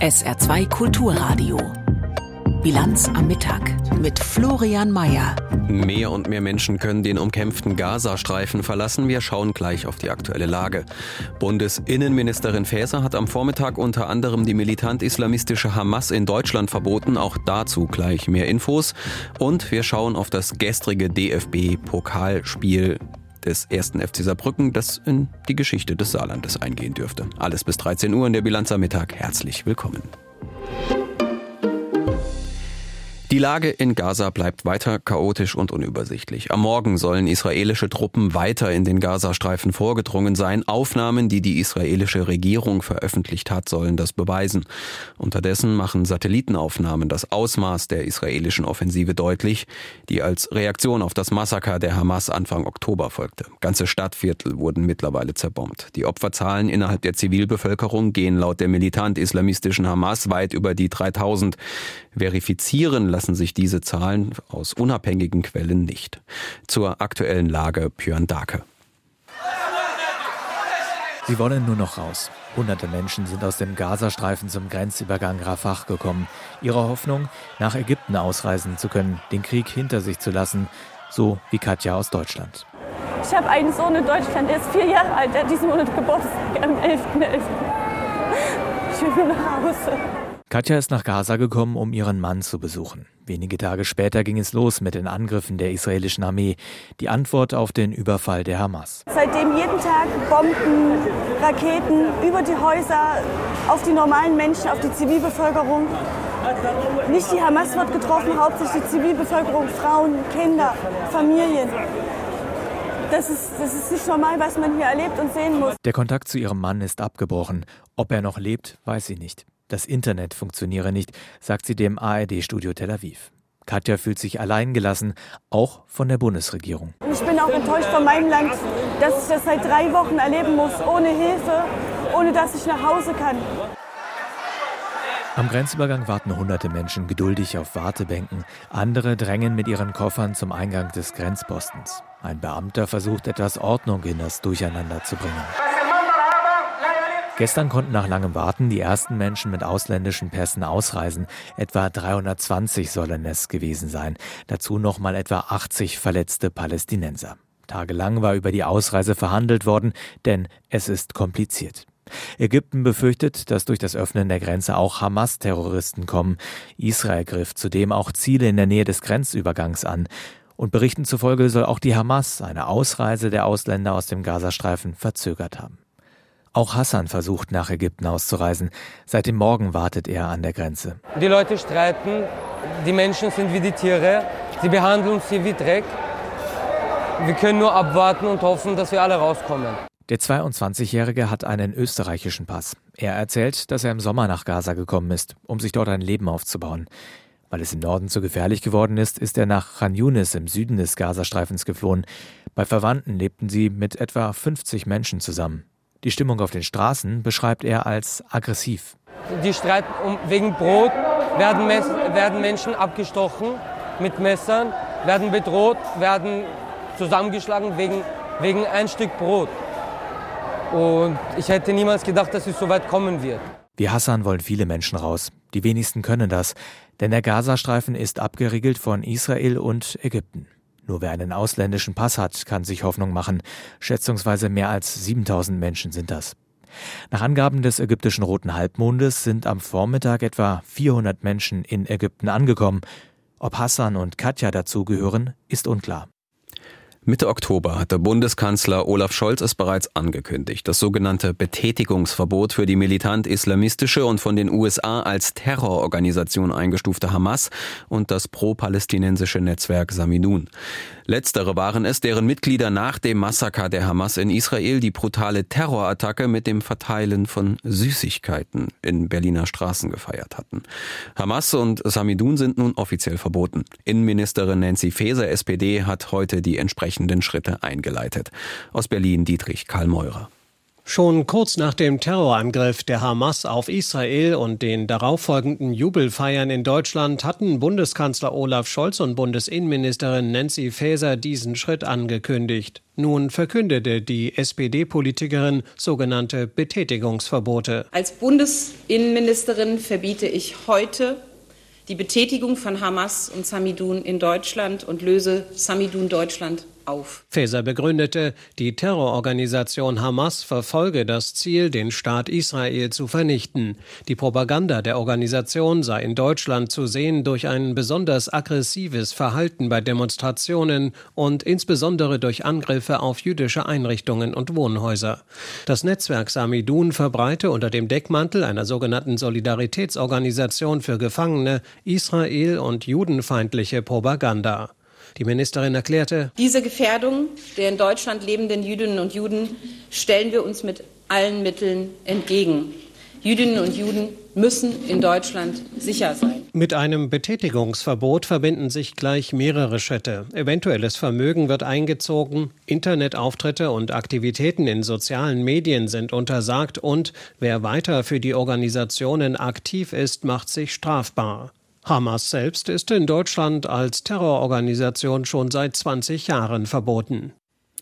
SR2 Kulturradio. Bilanz am Mittag mit Florian Mayer. Mehr und mehr Menschen können den umkämpften Gazastreifen verlassen. Wir schauen gleich auf die aktuelle Lage. Bundesinnenministerin Faeser hat am Vormittag unter anderem die militant-islamistische Hamas in Deutschland verboten. Auch dazu gleich mehr Infos. Und wir schauen auf das gestrige DFB-Pokalspiel des ersten FC Saarbrücken, das in die Geschichte des Saarlandes eingehen dürfte. Alles bis 13 Uhr in der Bilanz am Mittag. Herzlich willkommen. Die Lage in Gaza bleibt weiter chaotisch und unübersichtlich. Am Morgen sollen israelische Truppen weiter in den Gazastreifen vorgedrungen sein. Aufnahmen, die die israelische Regierung veröffentlicht hat, sollen das beweisen. Unterdessen machen Satellitenaufnahmen das Ausmaß der israelischen Offensive deutlich, die als Reaktion auf das Massaker der Hamas Anfang Oktober folgte. Ganze Stadtviertel wurden mittlerweile zerbombt. Die Opferzahlen innerhalb der Zivilbevölkerung gehen laut der militant-islamistischen Hamas weit über die 3000. Verifizieren lassen sich diese Zahlen aus unabhängigen Quellen nicht. Zur aktuellen Lage Björn Dake. Sie wollen nur noch raus. Hunderte Menschen sind aus dem Gazastreifen zum Grenzübergang Rafah gekommen. Ihre Hoffnung, nach Ägypten ausreisen zu können, den Krieg hinter sich zu lassen, so wie Katja aus Deutschland. Ich habe einen Sohn in Deutschland, der ist vier Jahre alt, der hat diesen Monat Geburtstag am 11.11. .11. Ich will nur nach Hause. Katja ist nach Gaza gekommen, um ihren Mann zu besuchen. Wenige Tage später ging es los mit den Angriffen der israelischen Armee. Die Antwort auf den Überfall der Hamas. Seitdem jeden Tag Bomben, Raketen über die Häuser, auf die normalen Menschen, auf die Zivilbevölkerung. Nicht die Hamas wird getroffen, hauptsächlich die Zivilbevölkerung, Frauen, Kinder, Familien. Das ist, das ist nicht normal, was man hier erlebt und sehen muss. Der Kontakt zu ihrem Mann ist abgebrochen. Ob er noch lebt, weiß sie nicht. Das Internet funktioniere nicht, sagt sie dem ARD-Studio Tel Aviv. Katja fühlt sich alleingelassen, auch von der Bundesregierung. Ich bin auch enttäuscht von meinem Land, dass ich das seit drei Wochen erleben muss, ohne Hilfe, ohne dass ich nach Hause kann. Am Grenzübergang warten hunderte Menschen geduldig auf Wartebänken. Andere drängen mit ihren Koffern zum Eingang des Grenzpostens. Ein Beamter versucht etwas Ordnung in das Durcheinander zu bringen. Gestern konnten nach langem Warten die ersten Menschen mit ausländischen Pässen ausreisen. Etwa 320 sollen es gewesen sein. Dazu nochmal etwa 80 verletzte Palästinenser. Tagelang war über die Ausreise verhandelt worden, denn es ist kompliziert. Ägypten befürchtet, dass durch das Öffnen der Grenze auch Hamas-Terroristen kommen. Israel griff zudem auch Ziele in der Nähe des Grenzübergangs an. Und Berichten zufolge soll auch die Hamas eine Ausreise der Ausländer aus dem Gazastreifen verzögert haben. Auch Hassan versucht nach Ägypten auszureisen. Seit dem Morgen wartet er an der Grenze. Die Leute streiten, die Menschen sind wie die Tiere, sie behandeln uns hier wie Dreck. Wir können nur abwarten und hoffen, dass wir alle rauskommen. Der 22-Jährige hat einen österreichischen Pass. Er erzählt, dass er im Sommer nach Gaza gekommen ist, um sich dort ein Leben aufzubauen. Weil es im Norden zu gefährlich geworden ist, ist er nach Khan Yunis im Süden des Gazastreifens geflohen. Bei Verwandten lebten sie mit etwa 50 Menschen zusammen. Die Stimmung auf den Straßen beschreibt er als aggressiv. Die streiten um, wegen Brot, werden, werden Menschen abgestochen mit Messern, werden bedroht, werden zusammengeschlagen wegen, wegen ein Stück Brot. Und ich hätte niemals gedacht, dass es so weit kommen wird. Wie Hassan wollen viele Menschen raus. Die wenigsten können das, denn der Gazastreifen ist abgeriegelt von Israel und Ägypten. Nur wer einen ausländischen Pass hat, kann sich Hoffnung machen. Schätzungsweise mehr als 7000 Menschen sind das. Nach Angaben des ägyptischen Roten Halbmondes sind am Vormittag etwa 400 Menschen in Ägypten angekommen. Ob Hassan und Katja dazugehören, ist unklar. Mitte Oktober hatte Bundeskanzler Olaf Scholz es bereits angekündigt. Das sogenannte Betätigungsverbot für die militant-islamistische und von den USA als Terrororganisation eingestufte Hamas und das pro-palästinensische Netzwerk Samidun. Letztere waren es, deren Mitglieder nach dem Massaker der Hamas in Israel die brutale Terrorattacke mit dem Verteilen von Süßigkeiten in Berliner Straßen gefeiert hatten. Hamas und Samidun sind nun offiziell verboten. Innenministerin Nancy Faeser, SPD, hat heute die entsprechenden Schritte eingeleitet. Aus Berlin Dietrich Karl Meurer. Schon kurz nach dem Terrorangriff der Hamas auf Israel und den darauffolgenden Jubelfeiern in Deutschland hatten Bundeskanzler Olaf Scholz und Bundesinnenministerin Nancy Faeser diesen Schritt angekündigt. Nun verkündete die SPD-Politikerin sogenannte Betätigungsverbote. Als Bundesinnenministerin verbiete ich heute die Betätigung von Hamas und Samidun in Deutschland und löse Samidun Deutschland auf. Faeser begründete, die Terrororganisation Hamas verfolge das Ziel, den Staat Israel zu vernichten. Die Propaganda der Organisation sei in Deutschland zu sehen durch ein besonders aggressives Verhalten bei Demonstrationen und insbesondere durch Angriffe auf jüdische Einrichtungen und Wohnhäuser. Das Netzwerk Samidun verbreite unter dem Deckmantel einer sogenannten Solidaritätsorganisation für Gefangene Israel und judenfeindliche Propaganda. Die Ministerin erklärte, diese Gefährdung der in Deutschland lebenden Jüdinnen und Juden stellen wir uns mit allen Mitteln entgegen. Jüdinnen und Juden müssen in Deutschland sicher sein. Mit einem Betätigungsverbot verbinden sich gleich mehrere Schritte. Eventuelles Vermögen wird eingezogen, Internetauftritte und Aktivitäten in sozialen Medien sind untersagt und wer weiter für die Organisationen aktiv ist, macht sich strafbar. Hamas selbst ist in Deutschland als Terrororganisation schon seit 20 Jahren verboten.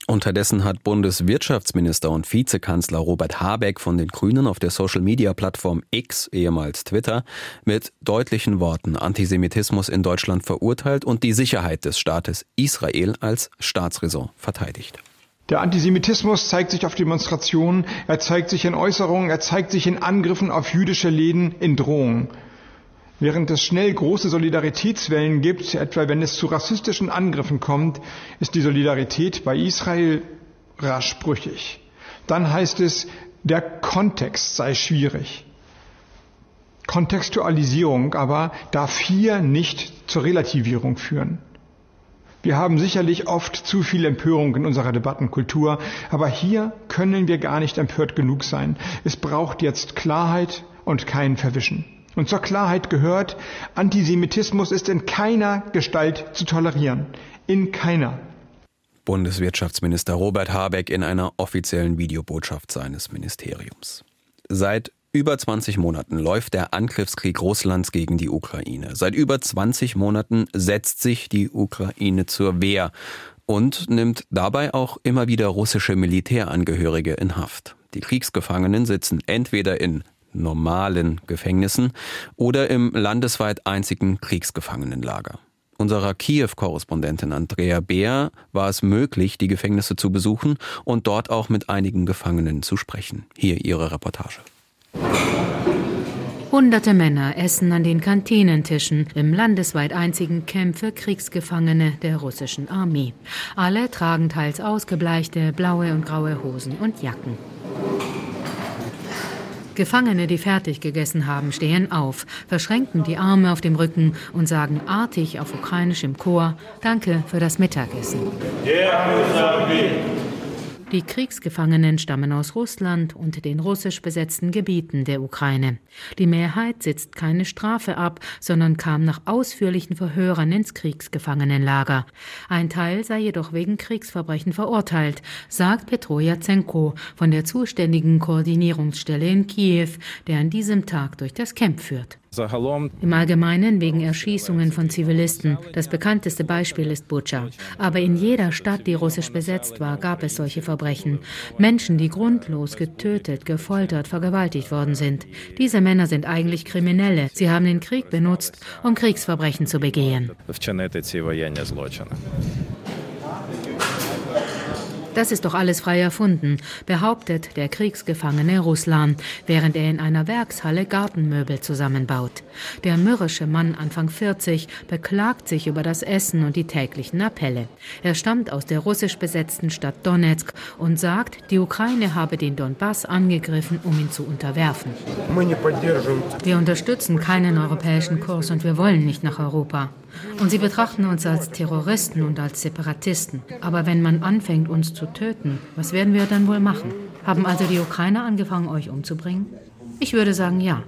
Unterdessen hat Bundeswirtschaftsminister und Vizekanzler Robert Habeck von den Grünen auf der Social-Media-Plattform X, ehemals Twitter, mit deutlichen Worten Antisemitismus in Deutschland verurteilt und die Sicherheit des Staates Israel als Staatsräson verteidigt. Der Antisemitismus zeigt sich auf Demonstrationen, er zeigt sich in Äußerungen, er zeigt sich in Angriffen auf jüdische Läden, in Drohungen. Während es schnell große Solidaritätswellen gibt, etwa wenn es zu rassistischen Angriffen kommt, ist die Solidarität bei Israel rasch brüchig. Dann heißt es, der Kontext sei schwierig. Kontextualisierung aber darf hier nicht zur Relativierung führen. Wir haben sicherlich oft zu viel Empörung in unserer Debattenkultur, aber hier können wir gar nicht empört genug sein. Es braucht jetzt Klarheit und kein Verwischen. Und zur Klarheit gehört, Antisemitismus ist in keiner Gestalt zu tolerieren. In keiner. Bundeswirtschaftsminister Robert Habeck in einer offiziellen Videobotschaft seines Ministeriums. Seit über 20 Monaten läuft der Angriffskrieg Russlands gegen die Ukraine. Seit über 20 Monaten setzt sich die Ukraine zur Wehr und nimmt dabei auch immer wieder russische Militärangehörige in Haft. Die Kriegsgefangenen sitzen entweder in normalen Gefängnissen oder im landesweit einzigen Kriegsgefangenenlager. Unserer Kiew-Korrespondentin Andrea Beer war es möglich, die Gefängnisse zu besuchen und dort auch mit einigen Gefangenen zu sprechen. Hier ihre Reportage. Hunderte Männer essen an den Kantinentischen im landesweit einzigen Camp für Kriegsgefangene der russischen Armee. Alle tragen teils ausgebleichte blaue und graue Hosen und Jacken. Gefangene, die fertig gegessen haben, stehen auf, verschränken die Arme auf dem Rücken und sagen artig auf Ukrainisch im Chor Danke für das Mittagessen. Die Kriegsgefangenen stammen aus Russland und den russisch besetzten Gebieten der Ukraine. Die Mehrheit sitzt keine Strafe ab, sondern kam nach ausführlichen Verhörern ins Kriegsgefangenenlager. Ein Teil sei jedoch wegen Kriegsverbrechen verurteilt, sagt Petro Jatsenko von der zuständigen Koordinierungsstelle in Kiew, der an diesem Tag durch das Camp führt. Im Allgemeinen wegen Erschießungen von Zivilisten. Das bekannteste Beispiel ist Bucha. Aber in jeder Stadt, die russisch besetzt war, gab es solche Verbrechen. Menschen, die grundlos getötet, gefoltert, vergewaltigt worden sind. Diese Männer sind eigentlich Kriminelle. Sie haben den Krieg benutzt, um Kriegsverbrechen zu begehen. Das ist doch alles frei erfunden, behauptet der Kriegsgefangene Ruslan, während er in einer Werkshalle Gartenmöbel zusammenbaut. Der mürrische Mann Anfang 40 beklagt sich über das Essen und die täglichen Appelle. Er stammt aus der russisch besetzten Stadt Donetsk und sagt, die Ukraine habe den Donbass angegriffen, um ihn zu unterwerfen. Wir unterstützen keinen europäischen Kurs und wir wollen nicht nach Europa. Und sie betrachten uns als Terroristen und als Separatisten. Aber wenn man anfängt, uns zu töten, was werden wir dann wohl machen? Haben also die Ukrainer angefangen, euch umzubringen? Ich würde sagen, ja.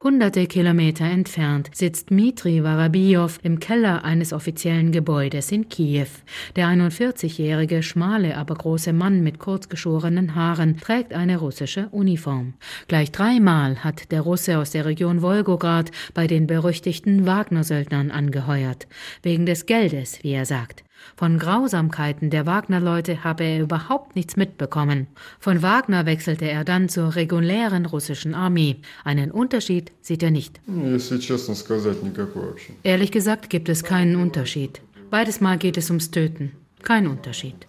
Hunderte Kilometer entfernt sitzt Mitri Warabiow im Keller eines offiziellen Gebäudes in Kiew. Der 41-jährige, schmale, aber große Mann mit kurzgeschorenen Haaren trägt eine russische Uniform. Gleich dreimal hat der Russe aus der Region Wolgograd bei den berüchtigten Wagner-Söldnern angeheuert. Wegen des Geldes, wie er sagt. Von Grausamkeiten der Wagner-Leute habe er überhaupt nichts mitbekommen. Von Wagner wechselte er dann zur regulären russischen Armee. Einen Unterschied sieht er nicht. Ehrlich gesagt gibt es keinen Unterschied. Beides Mal geht es ums Töten. Kein Unterschied.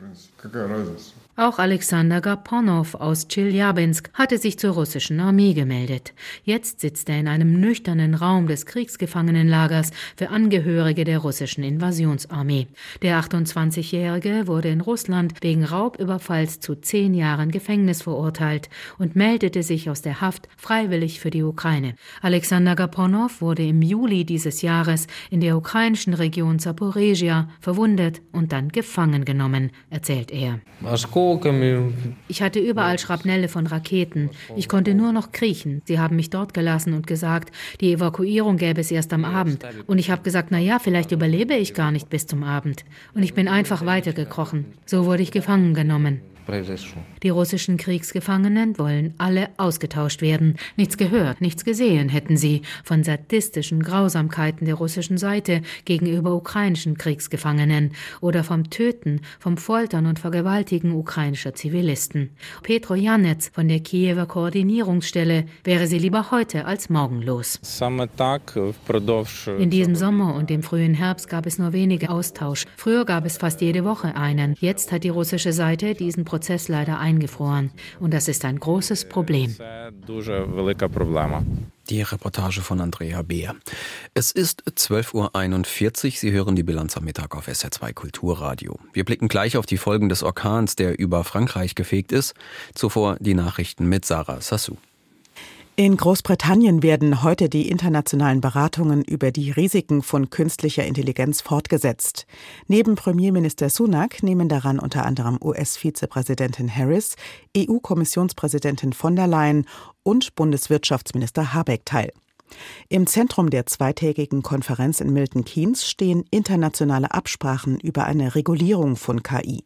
Auch Alexander Gaponow aus Tscheljabinsk hatte sich zur russischen Armee gemeldet. Jetzt sitzt er in einem nüchternen Raum des Kriegsgefangenenlagers für Angehörige der russischen Invasionsarmee. Der 28-Jährige wurde in Russland wegen Raubüberfalls zu zehn Jahren Gefängnis verurteilt und meldete sich aus der Haft freiwillig für die Ukraine. Alexander Gaponow wurde im Juli dieses Jahres in der ukrainischen Region Zaporizhia verwundet und dann gefangen genommen, erzählt er. Ich hatte überall Schrapnelle von Raketen. Ich konnte nur noch kriechen. Sie haben mich dort gelassen und gesagt, die Evakuierung gäbe es erst am Abend. Und ich habe gesagt, na ja, vielleicht überlebe ich gar nicht bis zum Abend. Und ich bin einfach weitergekrochen. So wurde ich gefangen genommen. Die russischen Kriegsgefangenen wollen alle ausgetauscht werden. Nichts gehört, nichts gesehen hätten sie von sadistischen Grausamkeiten der russischen Seite gegenüber ukrainischen Kriegsgefangenen oder vom Töten, vom Foltern und Vergewaltigen ukrainischer Zivilisten. Petro Janetz von der Kiewer Koordinierungsstelle wäre sie lieber heute als morgen los. In diesem Sommer und dem frühen Herbst gab es nur wenige Austausch. Früher gab es fast jede Woche einen. Jetzt hat die russische Seite diesen Prozess Prozess leider eingefroren. Und das ist ein großes Problem. Die Reportage von Andrea Beer. Es ist 12.41 Uhr. Sie hören die Bilanz am Mittag auf SR2 Kulturradio. Wir blicken gleich auf die Folgen des Orkans, der über Frankreich gefegt ist. Zuvor die Nachrichten mit Sarah Sassou. In Großbritannien werden heute die internationalen Beratungen über die Risiken von künstlicher Intelligenz fortgesetzt. Neben Premierminister Sunak nehmen daran unter anderem US-Vizepräsidentin Harris, EU-Kommissionspräsidentin von der Leyen und Bundeswirtschaftsminister Habeck teil. Im Zentrum der zweitägigen Konferenz in Milton Keynes stehen internationale Absprachen über eine Regulierung von KI.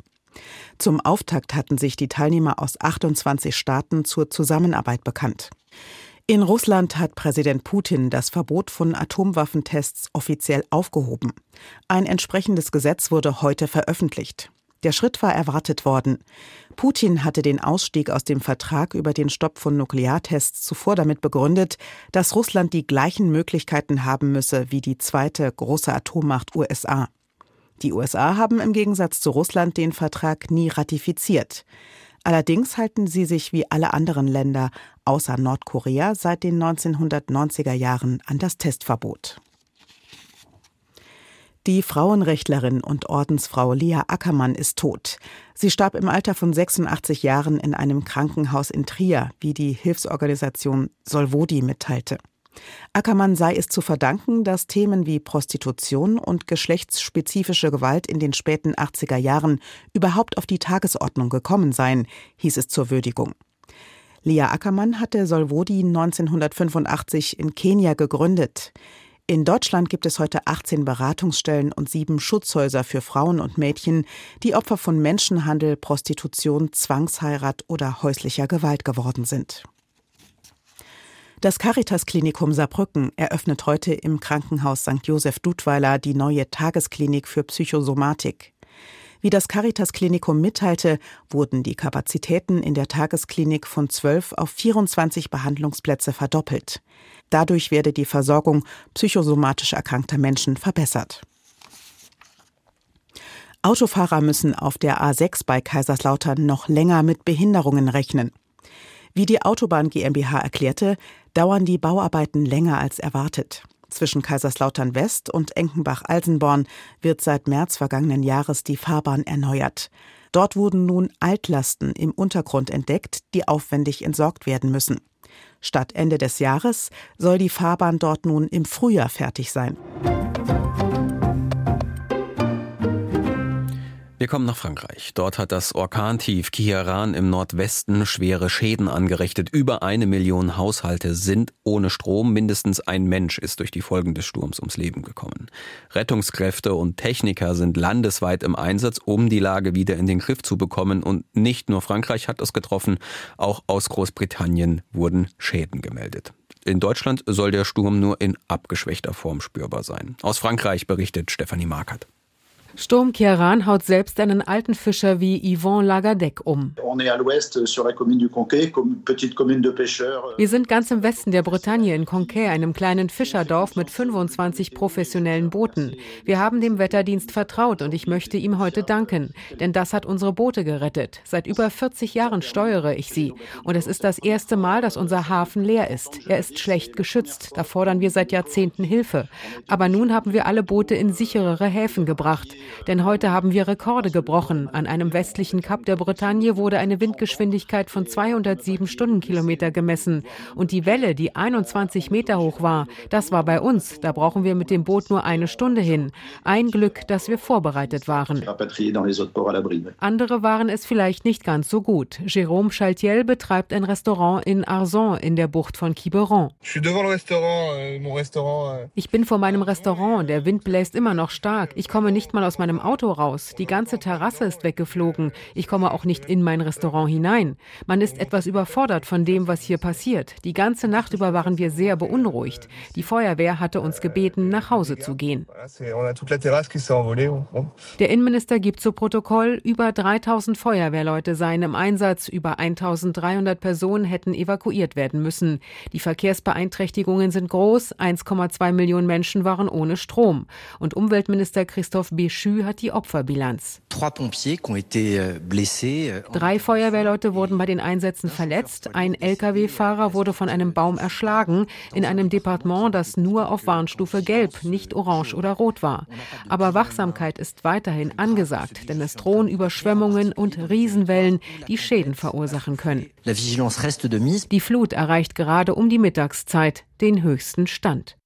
Zum Auftakt hatten sich die Teilnehmer aus 28 Staaten zur Zusammenarbeit bekannt. In Russland hat Präsident Putin das Verbot von Atomwaffentests offiziell aufgehoben. Ein entsprechendes Gesetz wurde heute veröffentlicht. Der Schritt war erwartet worden. Putin hatte den Ausstieg aus dem Vertrag über den Stopp von Nukleartests zuvor damit begründet, dass Russland die gleichen Möglichkeiten haben müsse wie die zweite große Atommacht USA. Die USA haben im Gegensatz zu Russland den Vertrag nie ratifiziert. Allerdings halten sie sich wie alle anderen Länder außer Nordkorea seit den 1990er Jahren an das Testverbot. Die Frauenrechtlerin und Ordensfrau Lea Ackermann ist tot. Sie starb im Alter von 86 Jahren in einem Krankenhaus in Trier, wie die Hilfsorganisation Solvodi mitteilte. Ackermann sei es zu verdanken, dass Themen wie Prostitution und geschlechtsspezifische Gewalt in den späten 80er Jahren überhaupt auf die Tagesordnung gekommen seien, hieß es zur Würdigung. Lea Ackermann hatte Solvodi 1985 in Kenia gegründet. In Deutschland gibt es heute 18 Beratungsstellen und sieben Schutzhäuser für Frauen und Mädchen, die Opfer von Menschenhandel, Prostitution, Zwangsheirat oder häuslicher Gewalt geworden sind. Das Caritas-Klinikum Saarbrücken eröffnet heute im Krankenhaus St. Josef Dudweiler die neue Tagesklinik für Psychosomatik. Wie das Caritas-Klinikum mitteilte, wurden die Kapazitäten in der Tagesklinik von 12 auf 24 Behandlungsplätze verdoppelt. Dadurch werde die Versorgung psychosomatisch erkrankter Menschen verbessert. Autofahrer müssen auf der A6 bei Kaiserslautern noch länger mit Behinderungen rechnen. Wie die Autobahn GmbH erklärte, dauern die Bauarbeiten länger als erwartet. Zwischen Kaiserslautern West und Enkenbach-Alsenborn wird seit März vergangenen Jahres die Fahrbahn erneuert. Dort wurden nun Altlasten im Untergrund entdeckt, die aufwendig entsorgt werden müssen. Statt Ende des Jahres soll die Fahrbahn dort nun im Frühjahr fertig sein. Wir kommen nach Frankreich. Dort hat das Orkantief Kiaran im Nordwesten schwere Schäden angerichtet. Über eine Million Haushalte sind ohne Strom. Mindestens ein Mensch ist durch die Folgen des Sturms ums Leben gekommen. Rettungskräfte und Techniker sind landesweit im Einsatz, um die Lage wieder in den Griff zu bekommen. Und nicht nur Frankreich hat es getroffen, auch aus Großbritannien wurden Schäden gemeldet. In Deutschland soll der Sturm nur in abgeschwächter Form spürbar sein. Aus Frankreich berichtet Stefanie Markert. Sturm Kiaran haut selbst einen alten Fischer wie Yvon Lagadec um. Wir sind ganz im Westen der Bretagne in Conquet, einem kleinen Fischerdorf mit 25 professionellen Booten. Wir haben dem Wetterdienst vertraut und ich möchte ihm heute danken, denn das hat unsere Boote gerettet. Seit über 40 Jahren steuere ich sie und es ist das erste Mal, dass unser Hafen leer ist. Er ist schlecht geschützt, da fordern wir seit Jahrzehnten Hilfe. Aber nun haben wir alle Boote in sicherere Häfen gebracht. Denn heute haben wir Rekorde gebrochen. An einem westlichen Kap der Bretagne wurde eine Windgeschwindigkeit von 207 Stundenkilometer gemessen. Und die Welle, die 21 Meter hoch war, das war bei uns. Da brauchen wir mit dem Boot nur eine Stunde hin. Ein Glück, dass wir vorbereitet waren. Andere waren es vielleicht nicht ganz so gut. Jérôme Chaltiel betreibt ein Restaurant in Arzon in der Bucht von Quiberon. Euh, euh. Ich bin vor meinem Restaurant. Der Wind bläst immer noch stark. Ich komme nicht mal aus aus meinem Auto raus. Die ganze Terrasse ist weggeflogen. Ich komme auch nicht in mein Restaurant hinein. Man ist etwas überfordert von dem, was hier passiert. Die ganze Nacht über waren wir sehr beunruhigt. Die Feuerwehr hatte uns gebeten, nach Hause zu gehen. Der Innenminister gibt zu Protokoll, über 3000 Feuerwehrleute seien im Einsatz, über 1300 Personen hätten evakuiert werden müssen. Die Verkehrsbeeinträchtigungen sind groß, 1,2 Millionen Menschen waren ohne Strom. Und Umweltminister Christoph Bisch Schü hat die Opferbilanz. Euh, euh, Drei Feuerwehrleute wurden bei den Einsätzen verletzt. Ein Lkw-Fahrer wurde von einem Baum erschlagen in einem Departement, das nur auf Warnstufe Gelb, nicht Orange oder Rot war. Aber Wachsamkeit ist weiterhin angesagt, denn es drohen Überschwemmungen und Riesenwellen, die Schäden verursachen können. Die Flut erreicht gerade um die Mittagszeit den höchsten Stand.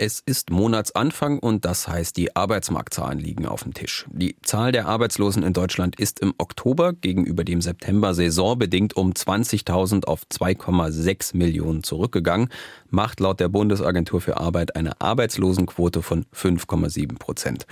Es ist Monatsanfang und das heißt, die Arbeitsmarktzahlen liegen auf dem Tisch. Die Zahl der Arbeitslosen in Deutschland ist im Oktober gegenüber dem September saisonbedingt um 20.000 auf 2,6 Millionen zurückgegangen, macht laut der Bundesagentur für Arbeit eine Arbeitslosenquote von 5,7 Prozent.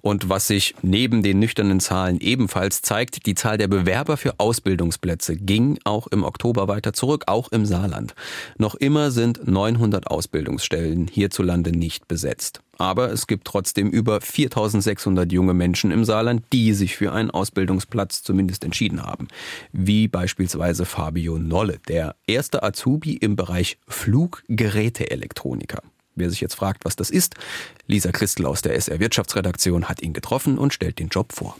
Und was sich neben den nüchternen Zahlen ebenfalls zeigt, die Zahl der Bewerber für Ausbildungsplätze ging auch im Oktober weiter zurück, auch im Saarland. Noch immer sind 900 Ausbildungsstellen hierzulande Saarlande nicht besetzt. Aber es gibt trotzdem über 4600 junge Menschen im Saarland, die sich für einen Ausbildungsplatz zumindest entschieden haben. Wie beispielsweise Fabio Nolle, der erste Azubi im Bereich Fluggeräteelektroniker. Wer sich jetzt fragt, was das ist, Lisa Christel aus der SR Wirtschaftsredaktion hat ihn getroffen und stellt den Job vor.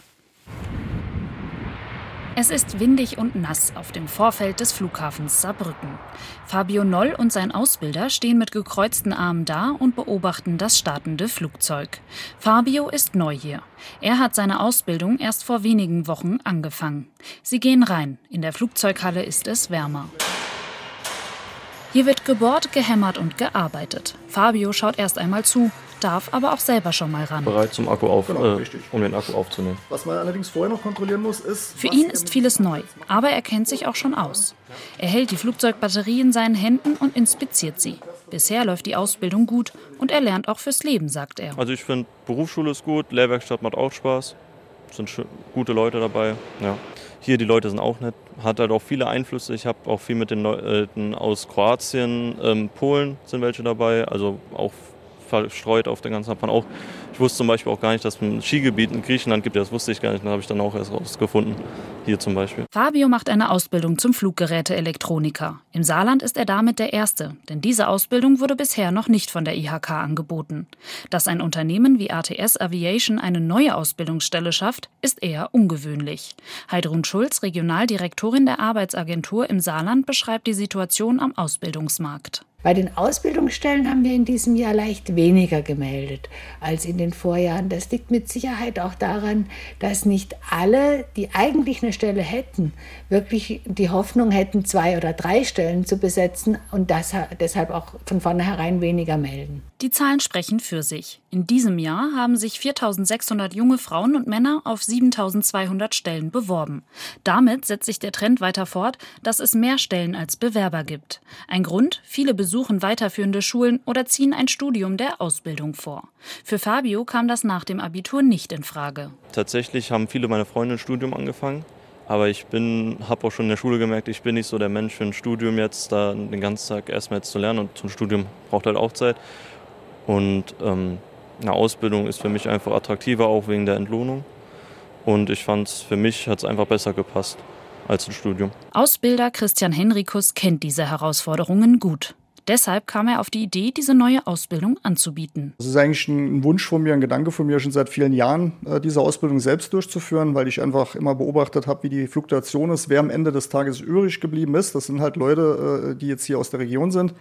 Es ist windig und nass auf dem Vorfeld des Flughafens Saarbrücken. Fabio Noll und sein Ausbilder stehen mit gekreuzten Armen da und beobachten das startende Flugzeug. Fabio ist neu hier. Er hat seine Ausbildung erst vor wenigen Wochen angefangen. Sie gehen rein. In der Flugzeughalle ist es wärmer. Hier wird gebohrt, gehämmert und gearbeitet. Fabio schaut erst einmal zu, darf aber auch selber schon mal ran. Bereit zum Akku auf, genau, äh, um den Akku aufzunehmen. Was man allerdings vorher noch kontrollieren muss, ist. Für ihn ist vieles neu, aber er kennt sich auch schon aus. Er hält die Flugzeugbatterie in seinen Händen und inspiziert sie. Bisher läuft die Ausbildung gut und er lernt auch fürs Leben, sagt er. Also ich finde, Berufsschule ist gut, Lehrwerkstatt macht auch Spaß. Es sind gute Leute dabei. Ja. Hier die Leute sind auch nett, hat halt auch viele Einflüsse. Ich habe auch viel mit den Leuten aus Kroatien, ähm, Polen sind welche dabei, also auch verstreut auf der ganzen Japan auch. Ich wusste zum Beispiel auch gar nicht, dass es ein Skigebiet in Griechenland gibt. Das wusste ich gar nicht. Das habe ich dann auch erst rausgefunden. Hier zum Beispiel. Fabio macht eine Ausbildung zum Fluggeräteelektroniker. Im Saarland ist er damit der Erste, denn diese Ausbildung wurde bisher noch nicht von der IHK angeboten. Dass ein Unternehmen wie ATS Aviation eine neue Ausbildungsstelle schafft, ist eher ungewöhnlich. Heidrun Schulz, Regionaldirektorin der Arbeitsagentur im Saarland, beschreibt die Situation am Ausbildungsmarkt. Bei den Ausbildungsstellen haben wir in diesem Jahr leicht weniger gemeldet als in den Vorjahren. Das liegt mit Sicherheit auch daran, dass nicht alle, die eigentlich eine Stelle hätten, wirklich die Hoffnung hätten, zwei oder drei Stellen zu besetzen und das, deshalb auch von vornherein weniger melden. Die Zahlen sprechen für sich. In diesem Jahr haben sich 4600 junge Frauen und Männer auf 7200 Stellen beworben. Damit setzt sich der Trend weiter fort, dass es mehr Stellen als Bewerber gibt. Ein Grund, viele besuchen weiterführende Schulen oder ziehen ein Studium der Ausbildung vor. Für Fabio kam das nach dem Abitur nicht in Frage. Tatsächlich haben viele meiner Freunde ein Studium angefangen. Aber ich bin, habe auch schon in der Schule gemerkt, ich bin nicht so der Mensch für ein Studium jetzt, da den ganzen Tag erstmal jetzt zu lernen. Und zum Studium braucht halt auch Zeit. Und ähm, eine Ausbildung ist für mich einfach attraktiver, auch wegen der Entlohnung. Und ich fand es für mich hat es einfach besser gepasst als ein Studium. Ausbilder Christian Henrikus kennt diese Herausforderungen gut. Deshalb kam er auf die Idee, diese neue Ausbildung anzubieten. Das ist eigentlich ein Wunsch von mir, ein Gedanke von mir, schon seit vielen Jahren äh, diese Ausbildung selbst durchzuführen, weil ich einfach immer beobachtet habe, wie die Fluktuation ist, wer am Ende des Tages übrig geblieben ist. Das sind halt Leute, äh, die jetzt hier aus der Region sind.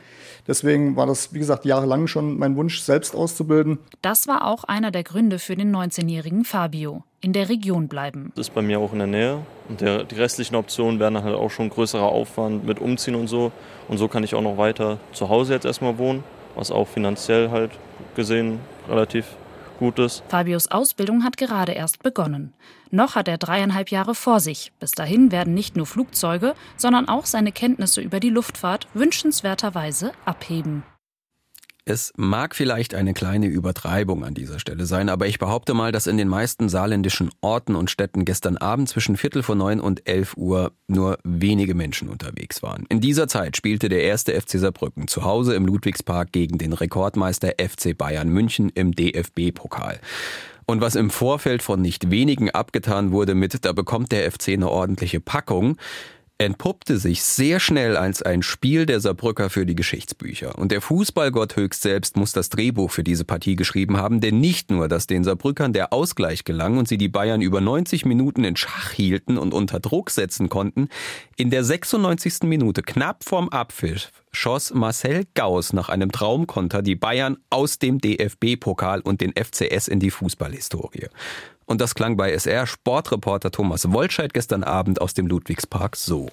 Deswegen war das, wie gesagt, jahrelang schon mein Wunsch, selbst auszubilden. Das war auch einer der Gründe für den 19-jährigen Fabio. In der Region bleiben. Das ist bei mir auch in der Nähe. Und der, die restlichen Optionen wären halt auch schon größerer Aufwand mit Umziehen und so. Und so kann ich auch noch weiter zu Hause jetzt erstmal wohnen, was auch finanziell halt gesehen relativ gut ist. Fabios Ausbildung hat gerade erst begonnen. Noch hat er dreieinhalb Jahre vor sich. Bis dahin werden nicht nur Flugzeuge, sondern auch seine Kenntnisse über die Luftfahrt wünschenswerterweise abheben. Es mag vielleicht eine kleine Übertreibung an dieser Stelle sein, aber ich behaupte mal, dass in den meisten saarländischen Orten und Städten gestern Abend zwischen Viertel vor neun und elf Uhr nur wenige Menschen unterwegs waren. In dieser Zeit spielte der erste FC Saarbrücken zu Hause im Ludwigspark gegen den Rekordmeister FC Bayern München im DFB-Pokal. Und was im Vorfeld von nicht wenigen abgetan wurde mit, da bekommt der FC eine ordentliche Packung, entpuppte sich sehr schnell als ein Spiel der Saarbrücker für die Geschichtsbücher. Und der Fußballgott höchst selbst muss das Drehbuch für diese Partie geschrieben haben, denn nicht nur, dass den Saarbrückern der Ausgleich gelang und sie die Bayern über 90 Minuten in Schach hielten und unter Druck setzen konnten, in der 96. Minute knapp vorm Abpfiff schoss Marcel Gauss nach einem Traumkonter die Bayern aus dem DFB-Pokal und den FCS in die Fußballhistorie. Und das klang bei SR Sportreporter Thomas Wolscheid gestern Abend aus dem Ludwigspark so.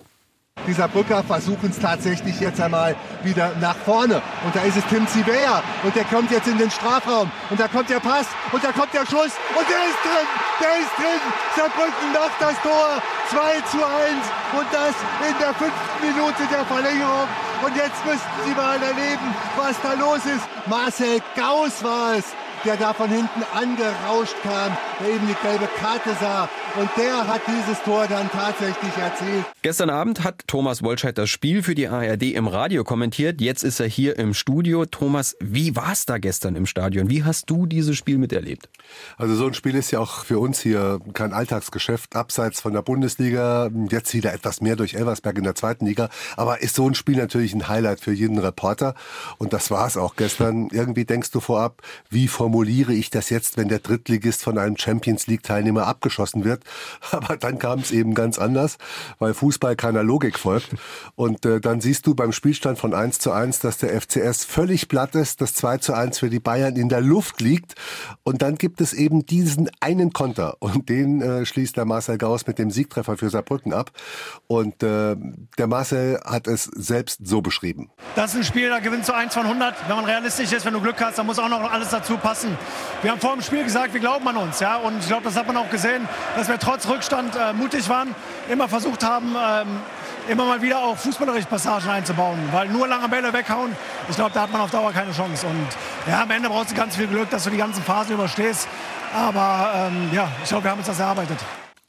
Dieser Brücker versuchen es tatsächlich jetzt einmal wieder nach vorne. Und da ist es Tim Zivea. Und der kommt jetzt in den Strafraum. Und da kommt der Pass. Und da kommt der Schuss. Und der ist drin. Der ist drin. Saarbrücken macht das Tor. 2 zu 1. Und das in der fünften Minute der Verlängerung. Und jetzt müssten Sie mal erleben, was da los ist. Marcel Gauss war es der da von hinten angerauscht kam, der eben die gelbe Karte sah. Und der hat dieses Tor dann tatsächlich erzielt. Gestern Abend hat Thomas Wolscheid das Spiel für die ARD im Radio kommentiert. Jetzt ist er hier im Studio. Thomas, wie war es da gestern im Stadion? Wie hast du dieses Spiel miterlebt? Also so ein Spiel ist ja auch für uns hier kein Alltagsgeschäft, abseits von der Bundesliga. Jetzt wieder etwas mehr durch Elversberg in der zweiten Liga. Aber ist so ein Spiel natürlich ein Highlight für jeden Reporter. Und das war es auch gestern. Irgendwie denkst du vorab, wie formuliere ich das jetzt, wenn der Drittligist von einem Champions League Teilnehmer abgeschossen wird? Aber dann kam es eben ganz anders, weil Fußball keiner Logik folgt. Und äh, dann siehst du beim Spielstand von 1 zu 1, dass der FCS völlig platt ist, dass 2 zu 1 für die Bayern in der Luft liegt. Und dann gibt es eben diesen einen Konter. Und den äh, schließt der Marcel Gauss mit dem Siegtreffer für Saarbrücken ab. Und äh, der Marcel hat es selbst so beschrieben. Das ist ein Spiel, da gewinnst du 1 von 100. Wenn man realistisch ist, wenn du Glück hast, dann muss auch noch alles dazu passen. Wir haben vor dem Spiel gesagt, wir glauben an uns. Ja? Und ich glaube, das hat man auch gesehen, dass wir wir trotz Rückstand äh, mutig waren, immer versucht haben, ähm, immer mal wieder auch fußballerische Passagen einzubauen. Weil nur lange Bälle weghauen, ich glaube, da hat man auf Dauer keine Chance. Und ja, am Ende brauchst du ganz viel Glück, dass du die ganzen Phasen überstehst. Aber ähm, ja, ich glaube, wir haben uns das erarbeitet.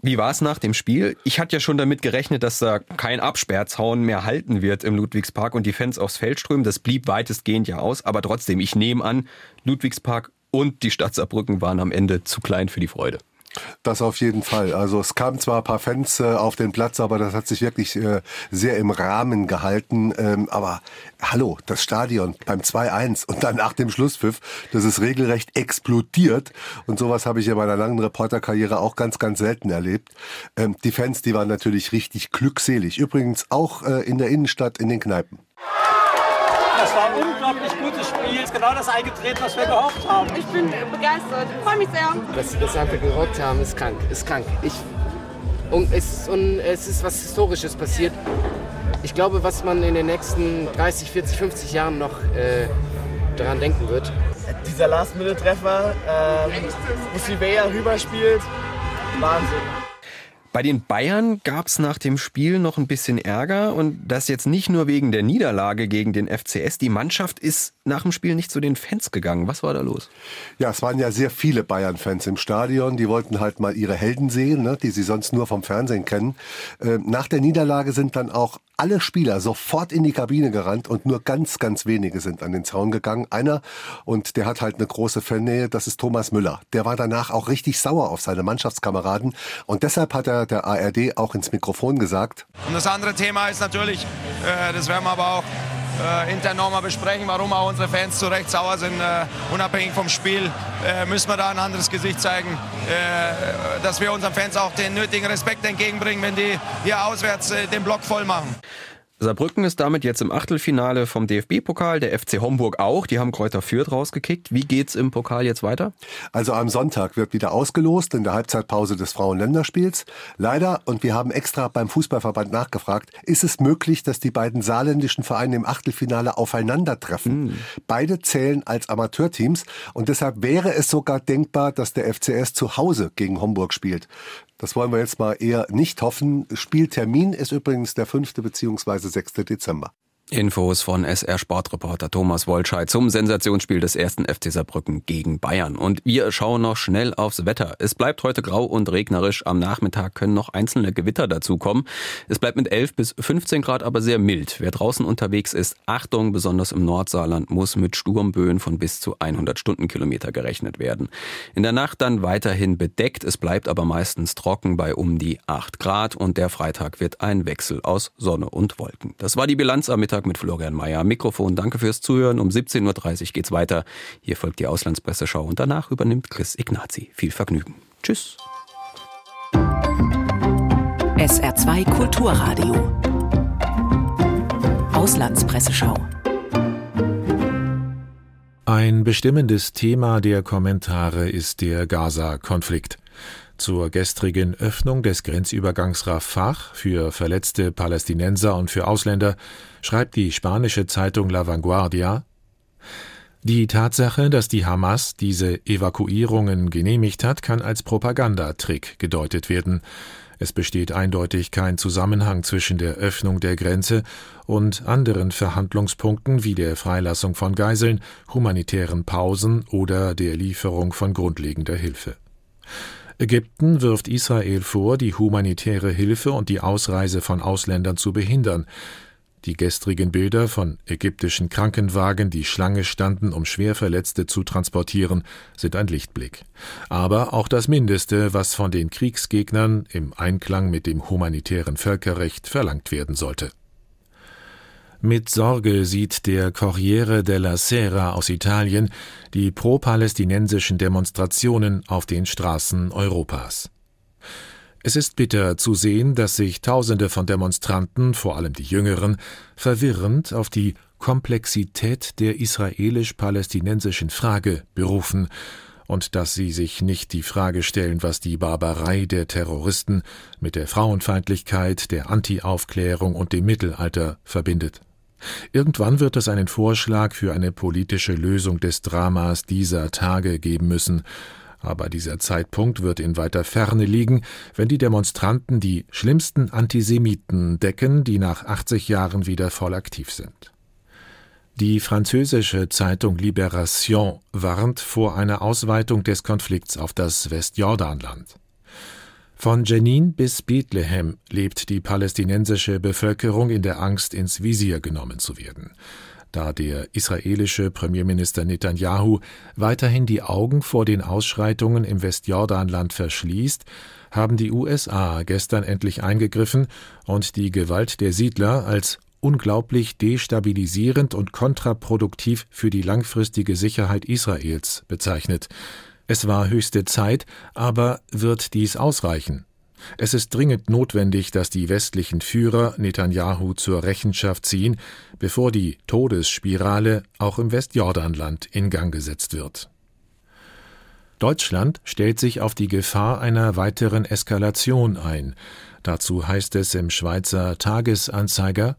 Wie war es nach dem Spiel? Ich hatte ja schon damit gerechnet, dass da kein Absperrzaun mehr halten wird im Ludwigspark und die Fans aufs Feld strömen. Das blieb weitestgehend ja aus. Aber trotzdem, ich nehme an, Ludwigspark und die Stadt Saarbrücken waren am Ende zu klein für die Freude. Das auf jeden Fall. Also es kamen zwar ein paar Fans äh, auf den Platz, aber das hat sich wirklich äh, sehr im Rahmen gehalten. Ähm, aber hallo, das Stadion beim 2-1 und dann nach dem Schlusspfiff, das ist regelrecht explodiert. Und sowas habe ich in meiner langen Reporterkarriere auch ganz, ganz selten erlebt. Ähm, die Fans, die waren natürlich richtig glückselig. Übrigens auch äh, in der Innenstadt, in den Kneipen. Das war genau das eingetreten, was wir gehofft haben. Ich bin begeistert. Ich freue mich sehr. Was, was wir gehofft haben, ist krank. Ist krank. Ich, und es, und es ist was Historisches passiert. Ich glaube, was man in den nächsten 30, 40, 50 Jahren noch äh, daran denken wird. Dieser Last-Minute-Treffer, ähm, wo Silveira rüberspielt, Wahnsinn. Bei den Bayern gab es nach dem Spiel noch ein bisschen Ärger und das jetzt nicht nur wegen der Niederlage gegen den FCS. Die Mannschaft ist nach dem Spiel nicht zu den Fans gegangen. Was war da los? Ja, es waren ja sehr viele Bayern-Fans im Stadion. Die wollten halt mal ihre Helden sehen, ne, die sie sonst nur vom Fernsehen kennen. Äh, nach der Niederlage sind dann auch alle Spieler sofort in die Kabine gerannt und nur ganz, ganz wenige sind an den Zaun gegangen. Einer, und der hat halt eine große Fannähe, das ist Thomas Müller. Der war danach auch richtig sauer auf seine Mannschaftskameraden und deshalb hat er der ARD auch ins Mikrofon gesagt. Und das andere Thema ist natürlich, äh, das werden wir aber auch äh, intern nochmal besprechen, warum auch unsere Fans zu Recht sauer sind. Äh, unabhängig vom Spiel äh, müssen wir da ein anderes Gesicht zeigen, äh, dass wir unseren Fans auch den nötigen Respekt entgegenbringen, wenn die hier auswärts äh, den Block voll machen. Saarbrücken ist damit jetzt im Achtelfinale vom DFB-Pokal, der FC Homburg auch. Die haben Kräuter Fürth rausgekickt. Wie geht's im Pokal jetzt weiter? Also am Sonntag wird wieder ausgelost in der Halbzeitpause des Frauenländerspiels. Leider, und wir haben extra beim Fußballverband nachgefragt, ist es möglich, dass die beiden saarländischen Vereine im Achtelfinale aufeinandertreffen. Mhm. Beide zählen als Amateurteams und deshalb wäre es sogar denkbar, dass der FCS zu Hause gegen Homburg spielt. Das wollen wir jetzt mal eher nicht hoffen. Spieltermin ist übrigens der 5. bzw. 6. Dezember. Infos von SR Sportreporter Thomas Wolscheid zum Sensationsspiel des ersten FC Saarbrücken gegen Bayern. Und wir schauen noch schnell aufs Wetter. Es bleibt heute grau und regnerisch. Am Nachmittag können noch einzelne Gewitter dazukommen. Es bleibt mit 11 bis 15 Grad aber sehr mild. Wer draußen unterwegs ist, Achtung, besonders im Nordsaarland muss mit Sturmböen von bis zu 100 Stundenkilometer gerechnet werden. In der Nacht dann weiterhin bedeckt. Es bleibt aber meistens trocken bei um die 8 Grad und der Freitag wird ein Wechsel aus Sonne und Wolken. Das war die Bilanz am Mittag Nachmittag mit Florian Mayer. Mikrofon, danke fürs Zuhören. Um 17.30 Uhr geht's weiter. Hier folgt die Auslandspresseschau und danach übernimmt Chris Ignazi. Viel Vergnügen. Tschüss. SR2 Kulturradio. Auslandspresseschau. Ein bestimmendes Thema der Kommentare ist der Gaza-Konflikt. Zur gestrigen Öffnung des Grenzübergangs Rafah für verletzte Palästinenser und für Ausländer schreibt die spanische Zeitung La Vanguardia die Tatsache, dass die Hamas diese Evakuierungen genehmigt hat, kann als Propagandatrick gedeutet werden. Es besteht eindeutig kein Zusammenhang zwischen der Öffnung der Grenze und anderen Verhandlungspunkten wie der Freilassung von Geiseln, humanitären Pausen oder der Lieferung von grundlegender Hilfe. Ägypten wirft Israel vor, die humanitäre Hilfe und die Ausreise von Ausländern zu behindern. Die gestrigen Bilder von ägyptischen Krankenwagen, die Schlange standen, um Schwerverletzte zu transportieren, sind ein Lichtblick. Aber auch das Mindeste, was von den Kriegsgegnern im Einklang mit dem humanitären Völkerrecht verlangt werden sollte. Mit Sorge sieht der Corriere della Sera aus Italien die pro-palästinensischen Demonstrationen auf den Straßen Europas. Es ist bitter zu sehen, dass sich Tausende von Demonstranten, vor allem die Jüngeren, verwirrend auf die Komplexität der israelisch-palästinensischen Frage berufen und dass sie sich nicht die Frage stellen, was die Barbarei der Terroristen mit der Frauenfeindlichkeit, der Anti-Aufklärung und dem Mittelalter verbindet. Irgendwann wird es einen Vorschlag für eine politische Lösung des Dramas dieser Tage geben müssen, aber dieser Zeitpunkt wird in weiter Ferne liegen, wenn die Demonstranten die schlimmsten Antisemiten decken, die nach 80 Jahren wieder voll aktiv sind. Die französische Zeitung Libération warnt vor einer Ausweitung des Konflikts auf das Westjordanland. Von Jenin bis Bethlehem lebt die palästinensische Bevölkerung in der Angst, ins Visier genommen zu werden. Da der israelische Premierminister Netanyahu weiterhin die Augen vor den Ausschreitungen im Westjordanland verschließt, haben die USA gestern endlich eingegriffen und die Gewalt der Siedler als unglaublich destabilisierend und kontraproduktiv für die langfristige Sicherheit Israels bezeichnet. Es war höchste Zeit, aber wird dies ausreichen? Es ist dringend notwendig, dass die westlichen Führer Netanyahu zur Rechenschaft ziehen, bevor die Todesspirale auch im Westjordanland in Gang gesetzt wird. Deutschland stellt sich auf die Gefahr einer weiteren Eskalation ein. Dazu heißt es im Schweizer Tagesanzeiger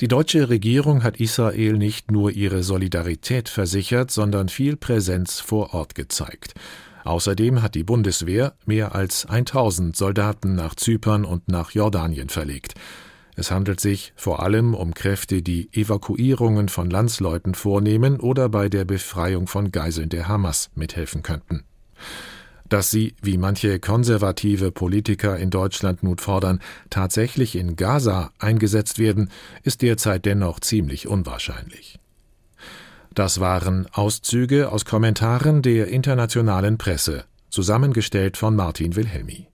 Die deutsche Regierung hat Israel nicht nur ihre Solidarität versichert, sondern viel Präsenz vor Ort gezeigt. Außerdem hat die Bundeswehr mehr als 1000 Soldaten nach Zypern und nach Jordanien verlegt. Es handelt sich vor allem um Kräfte, die Evakuierungen von Landsleuten vornehmen oder bei der Befreiung von Geiseln der Hamas mithelfen könnten. Dass sie, wie manche konservative Politiker in Deutschland nun fordern, tatsächlich in Gaza eingesetzt werden, ist derzeit dennoch ziemlich unwahrscheinlich. Das waren Auszüge aus Kommentaren der internationalen Presse, zusammengestellt von Martin Wilhelmi.